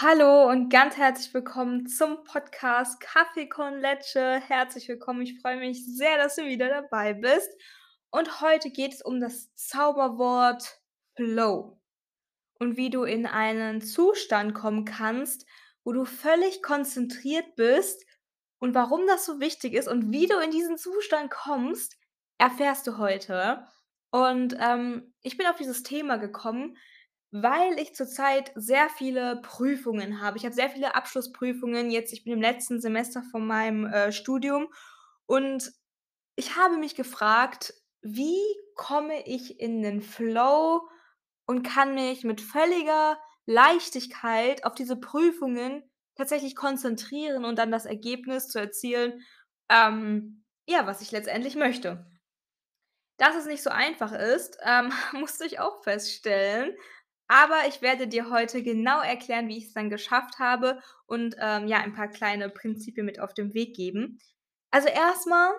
Hallo und ganz herzlich willkommen zum Podcast Kaffee con Leche. Herzlich willkommen. Ich freue mich sehr, dass du wieder dabei bist. Und heute geht es um das Zauberwort Flow und wie du in einen Zustand kommen kannst, wo du völlig konzentriert bist und warum das so wichtig ist und wie du in diesen Zustand kommst, erfährst du heute. Und ähm, ich bin auf dieses Thema gekommen, weil ich zurzeit sehr viele Prüfungen habe. Ich habe sehr viele Abschlussprüfungen jetzt. Ich bin im letzten Semester von meinem äh, Studium und ich habe mich gefragt, wie komme ich in den Flow und kann mich mit völliger Leichtigkeit auf diese Prüfungen tatsächlich konzentrieren und dann das Ergebnis zu erzielen, ähm, ja, was ich letztendlich möchte. Dass es nicht so einfach ist, ähm, musste ich auch feststellen. Aber ich werde dir heute genau erklären, wie ich es dann geschafft habe und, ähm, ja, ein paar kleine Prinzipien mit auf den Weg geben. Also, erstmal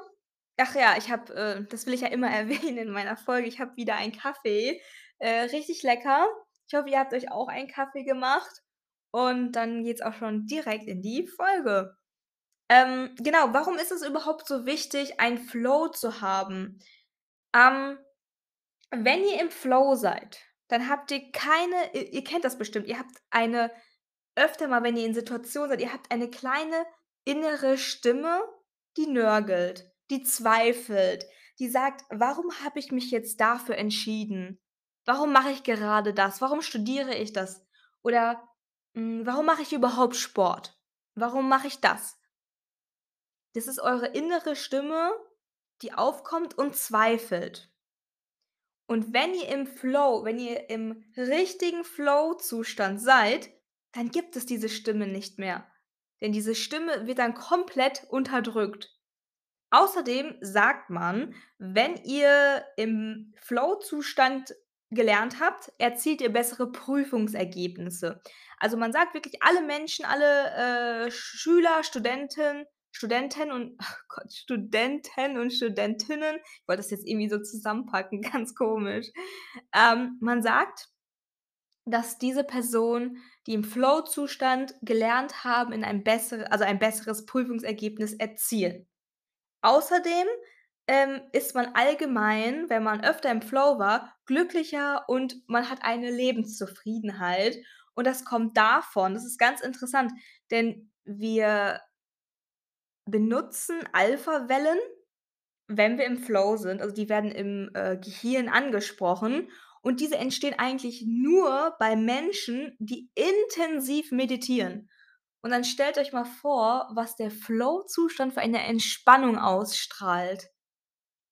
ach ja, ich habe, äh das will ich ja immer erwähnen in meiner Folge, ich habe wieder einen Kaffee, äh, richtig lecker. Ich hoffe, ihr habt euch auch einen Kaffee gemacht und dann geht's auch schon direkt in die Folge. Ähm, genau, warum ist es überhaupt so wichtig, einen Flow zu haben? Ähm, wenn ihr im Flow seid, dann habt ihr keine ihr ihr kennt das bestimmt, ihr habt eine öfter mal, wenn ihr in Situationen seid, ihr habt eine kleine innere Stimme, die nörgelt, die zweifelt, die sagt: „Warum habe ich mich jetzt dafür entschieden? Warum mache ich gerade das? Warum studiere ich das? Oder, hm, warum mache ich überhaupt Sport? Warum mache ich das?“ Das ist eure innere Stimme, die aufkommt und zweifelt. Und wenn ihr im Flow wenn ihr im richtigen Flow-Zustand seid, dann gibt es diese Stimme nicht mehr. Denn diese Stimme wird dann komplett unterdrückt. Außerdem sagt man, wenn ihr im Flow-Zustand gelernt habt, erzielt ihr bessere Prüfungsergebnisse. Also, man sagt wirklich, alle Menschen, alle, äh, Schüler, Studenten Studenten und ach Gott, Studenten und Studentinnen ich wollte das jetzt irgendwie so zusammenpacken, ganz komisch. Ähm, man sagt, dass diese Personen, die im Flow-Zustand gelernt haben, in ein bessere also, ein besseres Prüfungsergebnis erzielen. Außerdem, ähm, ist man allgemein, wenn man öfter im Flow war, glücklicher und man hat eine Lebenszufriedenheit. Und das kommt davon das ist ganz interessant, denn wir benutzen Alphawellen, wenn wir im Flow sind. Also, die werden im, äh, Gehirn angesprochen und diese entstehen eigentlich nur bei Menschen, die intensiv meditieren. Und dann stellt euch mal vor, was der Flow-Zustand für eine Entspannung ausstrahlt.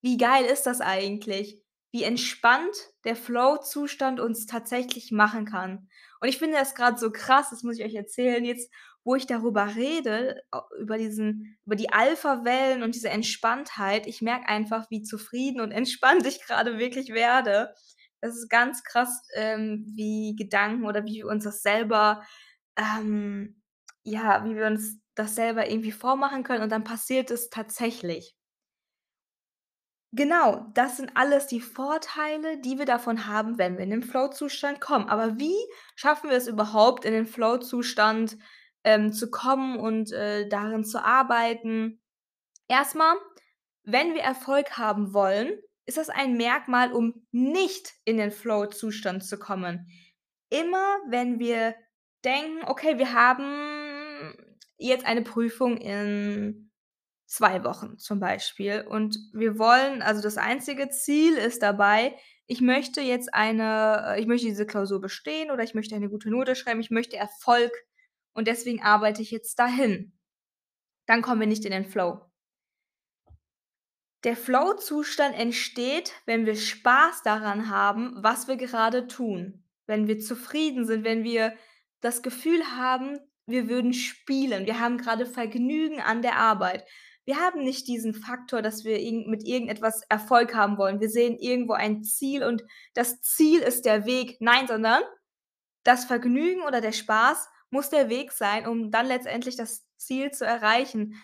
Wie geil ist das eigentlich? Wie entspannt der Flow-Zustand uns tatsächlich machen kann. Und ich finde das grad so krass, das muss ich euch erzählen, jetzt, wo ich darüber rede, über diesen über die Alphawellen und diese Entspanntheit. Ich merke einfach, wie zufrieden und entspannt ich grade wirklich werde. Es ist ganz krass, ähm, wie Gedanken oder wie wir uns das selber ähm, ja, wie wir uns das selber irgendwie vormachen können und dann passiert es tatsächlich. Genau, das sind alles die Vorteile, die wir davon haben, wenn wir in den Flow-Zustand kommen. Aber wie schaffen wir es überhaupt, in den Flow-Zustand, ähm, zu kommen und, äh, darin zu arbeiten? Erst mal, wenn wir Erfolg haben wollen, ist das ein Merkmal, um nicht in den Flow-Zustand zu kommen. Immer wenn wir denken: „Okay, wir haben jetzt eine Prüfung in 2 Wochen“, zum Beispiel, und wir wollen also, das einzige Ziel ist dabei: „Ich möchte jetzt eine äh, ich möchte diese Klausur bestehen oder ich möchte eine gute Note schreiben. Ich möchte Erfolg und deswegen arbeite ich jetzt dahin.“ Dann kommen wir nicht in den Flow. Der Flow-Zustand entsteht, wenn wir Spaß daran haben, was wir gerade tun. Wenn wir zufrieden sind, wenn wir das Gefühl haben, wir würden spielen. Wir haben grade Vergnügen an der Arbeit. Wir haben nicht diesen Faktor, dass wir mit irgendetwas Erfolg haben wollen. Wir sehen irgendwo ein Ziel und das Ziel ist der Weg. Nein, sondern das Vergnügen oder der Spaß muss der Weg sein, um dann letztendlich das Ziel zu erreichen.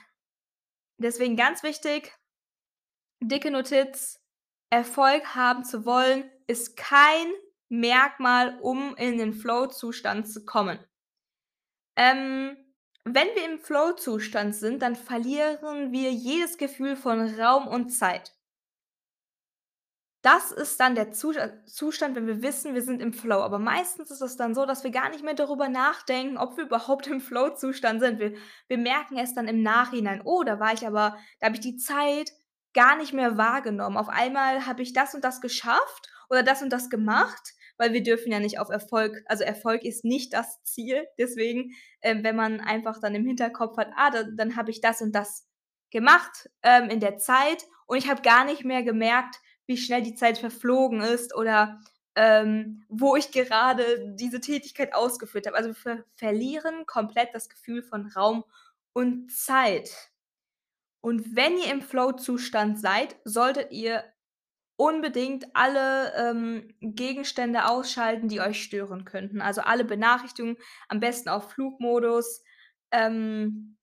Deswegen ganz wichtig dicke Notiz: Erfolg haben zu wollen, ist kein Merkmal, um in den Flow-Zustand zu kommen. Ähm, wenn wir im Flow-Zustand sind, dann verlieren wir jedes Gefühl von Raum und Zeit. Das ist dann der Zusa Zustand, wenn wir wissen, wir sind im Flow. Aber meistens ist es dann so, dass wir gar nicht mehr darüber nachdenken, ob wir überhaupt im Flow-Zustand sind. Wir wir merken erst dann im Nachhinein: „Oh, da war ich aber da habe ich die Zeit gar nicht mehr wahrgenommen. Auf einmal habe ich das und das geschafft oder das und das gemacht“, weil wir dürfen ja nicht auf Erfolg also, Erfolg ist nicht das Ziel. Deswegen, ähm, wenn man einfach dann im Hinterkopf hat: „Ah, da dann habe ich das und das gemacht, ähm, in der Zeit und ich habe gar nicht mehr gemerkt, wie schnell die Zeit verflogen ist oder, ähm, wo ich gerade diese Tätigkeit ausgeführt habe.“ Also, wir ver verlieren komplett das Gefühl von Raum und Zeit. Und wenn ihr im Flow-Zustand seid, solltet ihr unbedingt alle, ähm, Gegenstände ausschalten, die euch stören könnten. Also, alle Benachrichtigungen, am besten auf Flugmodus. Ähm,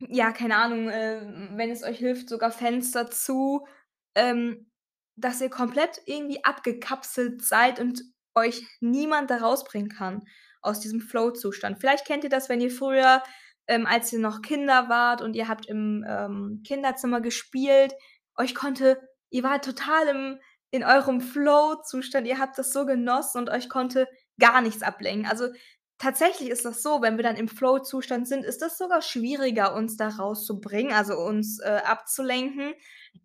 ja, keine Ahnung, äh, wenn es euch hilft, sogar Fenster zu, ähm, dass ihr komplett irgendwie abgekapselt seid und euch niemand da rausbringen kann aus diesem Flow-Zustand. Vielleicht kennt ihr das, wenn ihr früher, ähm, als ihr noch Kinder wart und ihr habt im, ähm, Kinderzimmer gespielt, euch konnte ihr wart total im in eurem Flow-Zustand, ihr habt das so genossen und euch konnte gar nichts ablenken. Also, tatsächlich ist das so, wenn wir dann im Flow-Zustand sind, ist das sogar schwieriger, uns da rauszubringen, also, uns, äh, abzulenken.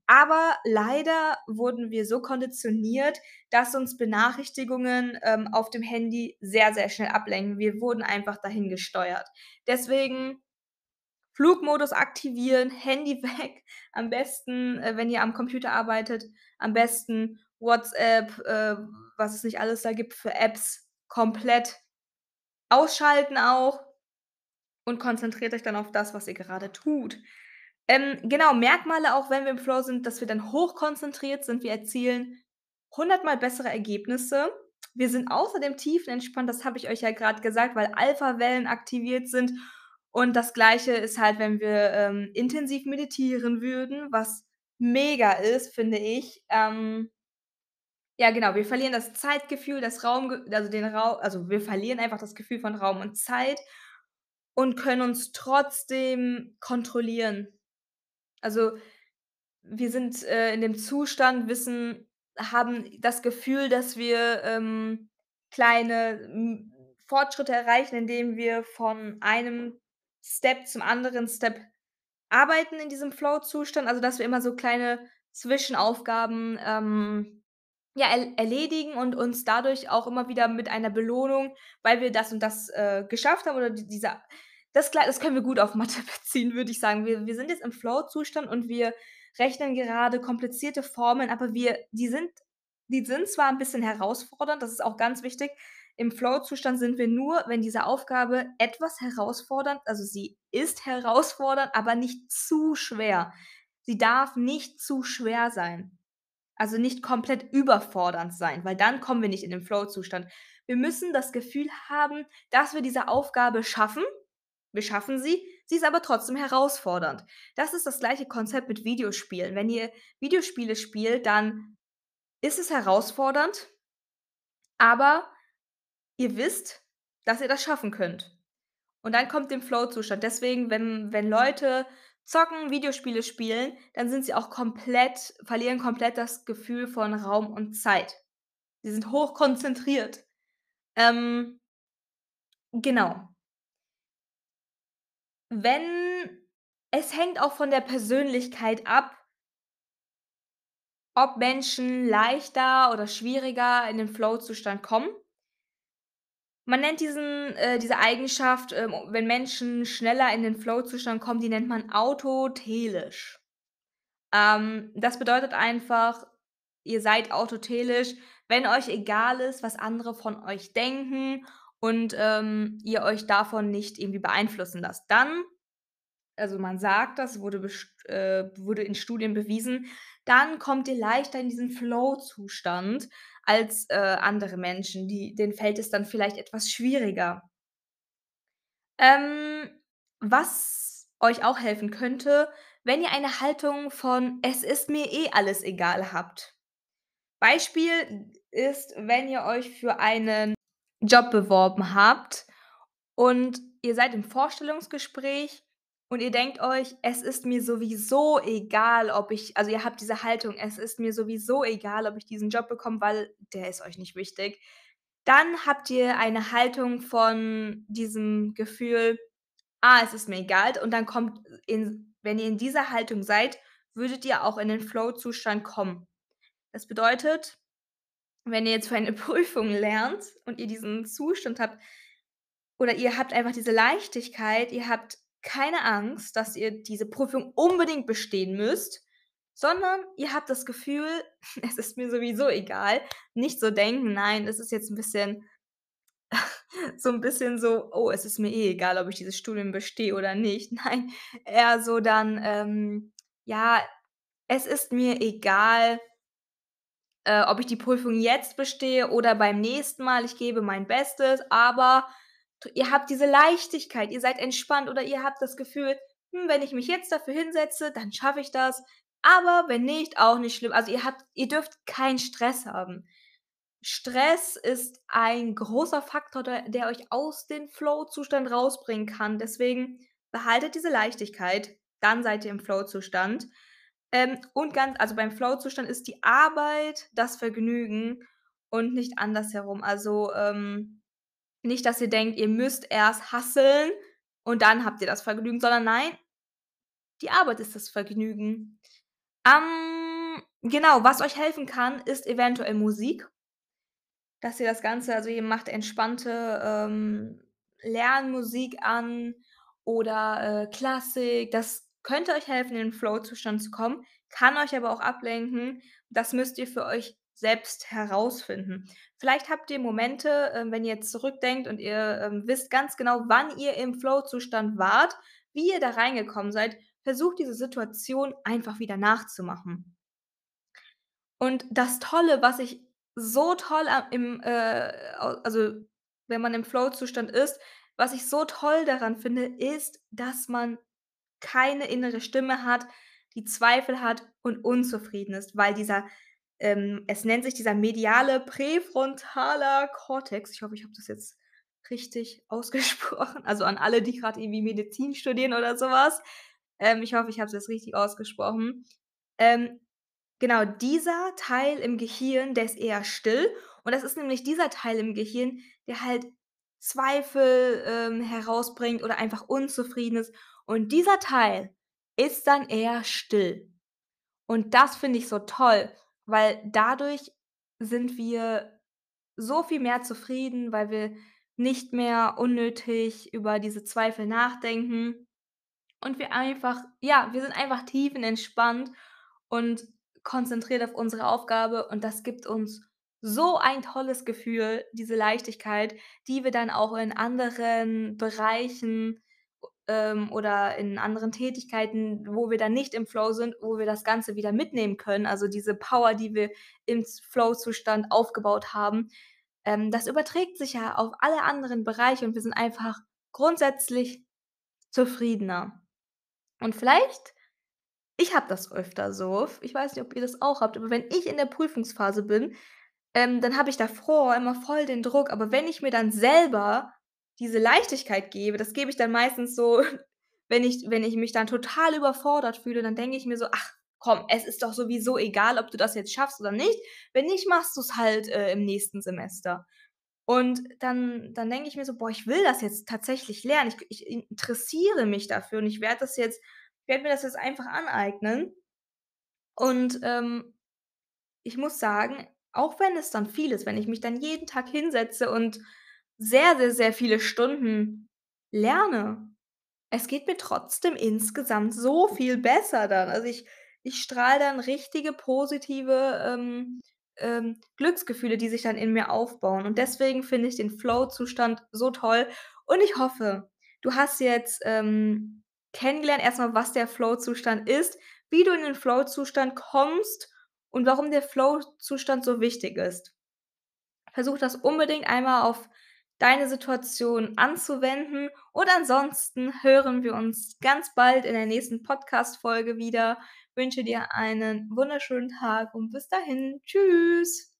Aber leider wurden wir so konditioniert, dass uns Benachrichtigungen, ähm, auf dem Handy sehr, sehr schnell ablenken. Wir wurden einfach dahin gesteuert. Deswegen Flugmodus aktivieren, Handy weg, am besten, äh, wenn ihr am Computer arbeitet, am besten WhatsApp, äh, was es nicht alles da gibt für Apps, komplett ausschalten auch und konzentriert euch dann auf das, was ihr gerade tut. Ähm, genau, Merkmale auch, wenn wir im Flow sind, dass wir dann hochkonzentriert sind. Wir erzielen hundertmal bessere Ergebnisse. Wir sind außerdem tiefenentspannt, das habe ich euch ja grad gesagt, weil Alphawellen aktiviert sind. Und das Gleiche ist halt, wenn wir, ähm, intensiv meditieren würden, was mega ist, finde ich. Ähm ja, genau, wir verlieren das Zeitgefühl, das Raumge also, den Rau also, wir verlieren einfach das Gefühl von Raum und Zeit und können uns trotzdem kontrollieren. Also, wir sind, äh, in dem Zustand, wissen haben das Gefühl, dass wir, ähm, kleine, Fortschritte erreichen, indem wir von einem Step zum anderen Step arbeiten in diesem Flow-Zustand. Also, dass wir immer so kleine Zwischenaufgaben, ähm, ja, er erledigen und uns dadurch auch immer wieder mit einer Belohnung, weil wir das und das, äh, geschafft haben oder di dieser das das können wir gut auf Mathe beziehen, würde ich sagen. Wir wir sind jetzt im Flow-Zustand und wir rechnen gerade komplizierte Formeln, aber wir die sind die sind zwar 'n bisschen herausfordernd, das ist auch ganz wichtig. Im Flow-Zustand sind wir nur, wenn diese Aufgabe etwas herausfordernd also, sie ist herausfordernd, aber nicht zu schwer. Sie darf nicht zu schwer sein. Also, nicht komplett überfordernd sein, weil dann kommen wir nicht in den Flow-Zustand. Wir müssen das Gefühl haben, dass wir diese Aufgabe schaffen. Wir schaffen sie, sie ist aber trotzdem herausfordernd. Das ist das gleiche Konzept mit Videospielen. Wenn ihr Videospiele spielt, dann ist es herausfordernd aber ihr wisst, dass ihr das schaffen könnt. Und dann kommt den Flow-Zustand. Deswegen, wenn wenn Leute zocken, Videospiele spielen, dann sind sie auch komplett verlieren komplett das Gefühl von Raum und Zeit. Sie sind hochkonzentriert. Ähm genau. Wenn es hängt auch von der Persönlichkeit ab ob Menschen leichter oder schwieriger in den Flow-Zustand kommen. Man nennt diesen äh, diese Eigenschaft, ähm, wenn Menschen schneller in den Flow-Zustand kommen, die nennt man autotelisch. Ähm, das bedeutet einfach, ihr seid autotelisch, wenn euch egal ist, was andere von euch denken und, ähm, ihr euch davon nicht irgendwie beeinflussen lasst. Dann also, man sagt, das wurde äh, wurde in Studien bewiesen, dann kommt ihr leichter in diesen Flow-Zustand als, äh, andere Menschen, die denen fällt es dann vielleicht etwas schwieriger. Ähm, was euch auch helfen könnte, wenn ihr eine Haltung von „Es ist mir eh alles egal“ habt. Beispiel ist, wenn ihr euch für einen Job beworben habt Und ihr seid im Vorstellungsgespräch und ihr denkt euch: „Es ist mir sowieso egal, ob ich“ also, ihr habt diese Haltung: „Es ist mir sowieso egal, ob ich diesen Job bekomme, weil der ist euch nicht wichtig.“ Dann habt ihr eine Haltung von diesem Gefühl: „Ah, es ist mir egal.“ Und dann kommt in wenn ihr in dieser Haltung seid, würdet ihr auch in den Flow-Zustand kommen. Das bedeutet, wenn ihr jetzt für eine Prüfung lernt und ihr diesen Zustand habt oder ihr habt einfach diese Leichtigkeit, ihr habt keine Angst, dass ihr diese Prüfung unbedingt bestehen müsst, sondern ihr habt das Gefühl: „Es ist mir sowieso egal.“ Nicht so denken: „Nein, es ist jetzt 'n bisschen so 'n bisschen so: „Oh, es ist mir eh egal, ob ich dieses Studium bestehe oder nicht.“ Nein, eher so dann, ähm: „Ja, es ist mir egal“ „äh, ob ich die Prüfung jetzt bestehe oder beim nächsten Mal. Ich gebe mein Bestes.“ Aber ihr habt diese Leichtigkeit, ihr seid entspannt oder ihr habt das Gefühl: „Hm, wenn ich mich jetzt dafür hinsetze, dann schaffe ich das. Aber wenn nicht, auch nicht schlimm.“ Also, ihr habt ihr dürft keinen Stress haben. Stress ist ein großer Faktor, der der euch aus den Flow-Zustand rausbringen kann. Deswegen behaltet diese Leichtigkeit, dann seid ihr im Flow-Zustand. Ähm, und ganz also, beim Flow-Zustand ist die Arbeit das Vergnügen und nicht andersherum. Also, ähm, nicht, dass ihr denkt, ihr müsst erst hustlen und dann habt ihr das Vergnügen, sondern nein die Arbeit ist das Vergnügen. Ähm, genau, was euch helfen kann, ist eventuell Musik. Dass ihr das Ganze also, ihr macht entspannte, ähm, Lernmusik an oder, äh, Klassik. Das könnte euch helfen, in den Flow-Zustand zu kommen, kann euch aber auch ablenken. Das müsst ihr für euch selbst herausfinden. Vielleicht habt ihr Momente, ähm, wenn ihr jetzt zurückdenkt und ihr, ähm, wisst ganz genau, wann ihr im Flow-Zustand wart, wie ihr da reingekommen seid. Versucht diese Situation einfach wieder nachzumachen. Und das Tolle, was ich so toll im, äh, also, wenn man im Flow-Zustand ist, was ich so toll daran finde, ist, dass man keine innere Stimme hat, die Zweifel hat und unzufrieden ist, weil dieser ähm, es nennt sich dieser mediale präfrontaler Kortex. Ich hoffe, ich habe das jetzt richtig ausgesprochen. Also, an alle, die grad irgendwie Medizin studieren oder so was. Ähm, ich hoffe, ich habe es jetzt richtig ausgesprochen. Ähm, genau, dieser Teil im Gehirn, der ist eher still und das ist nämlich dieser Teil im Gehirn, der halt Zweifel, ähm, herausbringt oder einfach unzufrieden ist. Und dieser Teil ist dann eher still. Und das finde ich so toll, weil dadurch sind wir so viel mehr zufrieden, weil wir nicht mehr unnötig über diese Zweifel nachdenken und wir einfach ja, wir sind einfach tiefenentspannt und konzentriert auf unsere Aufgabe und das gibt uns so ein tolles Gefühl, diese Leichtigkeit, die wir dann auch in anderen Bereichen, ähm, oder in anderen Tätigkeiten, wo wir dann nicht im Flow sind, wo wir das Ganze wieder mitnehmen können. Also, diese Power, die wir im Flow-Zustand aufgebaut haben, ähm, das überträgt sich ja auf alle anderen Bereiche und wir sind einfach grundsätzlich zufriedener. Und vielleicht ich habe das öfter so, ich weiß nicht, ob ihr das auch habt, aber wenn ich in der Prüfungsphase bin, ähm, dann habe ich davor immer voll den Druck, aber wenn ich mir dann selber diese Leichtigkeit gebe, das gebe ich dann meistens so, wenn ich wenn ich mich dann total überfordert fühle, dann denke ich mir so: „Ach komm, es ist doch sowieso egal, ob du das jetzt schaffst oder nicht. Wenn nicht, machst du's halt, äh, im nächsten Semester.“ Und dann dann denke ich mir so: „Boah, ich will das jetzt tatsächlich lernen. Ich ich interessiere mich dafür und ich werde das jetzt werde mir das jetzt einfach aneignen.“ Und, ähm, ich muss sagen, auch wenn es dann viel ist, wenn ich mich dann jeden Tag hinsetze und sehr, sehr, sehr viele Stunden lerne, es geht mir trotzdem insgesamt so viel besser dann. Also, ich ich strahle dann richtige positive, ähm, ähm, Glücksgefühle, die sich dann in mir aufbauen. Und deswegen finde ich den Flow-Zustand so toll und ich hoffe, du hast jetzt, ähm, kennengelernt erst mal, was der Flow-Zustand ist, wie du in den Flow-Zustand kommst und warum der Flow-Zustand so wichtig ist. Versuch das unbedingt einmal auf deine Situation anzuwenden und ansonsten hören wir uns ganz bald in der nächsten Podcast-Folge wieder. Wünsche dir einen wunderschönen Tag und bis dahin. Tschüss.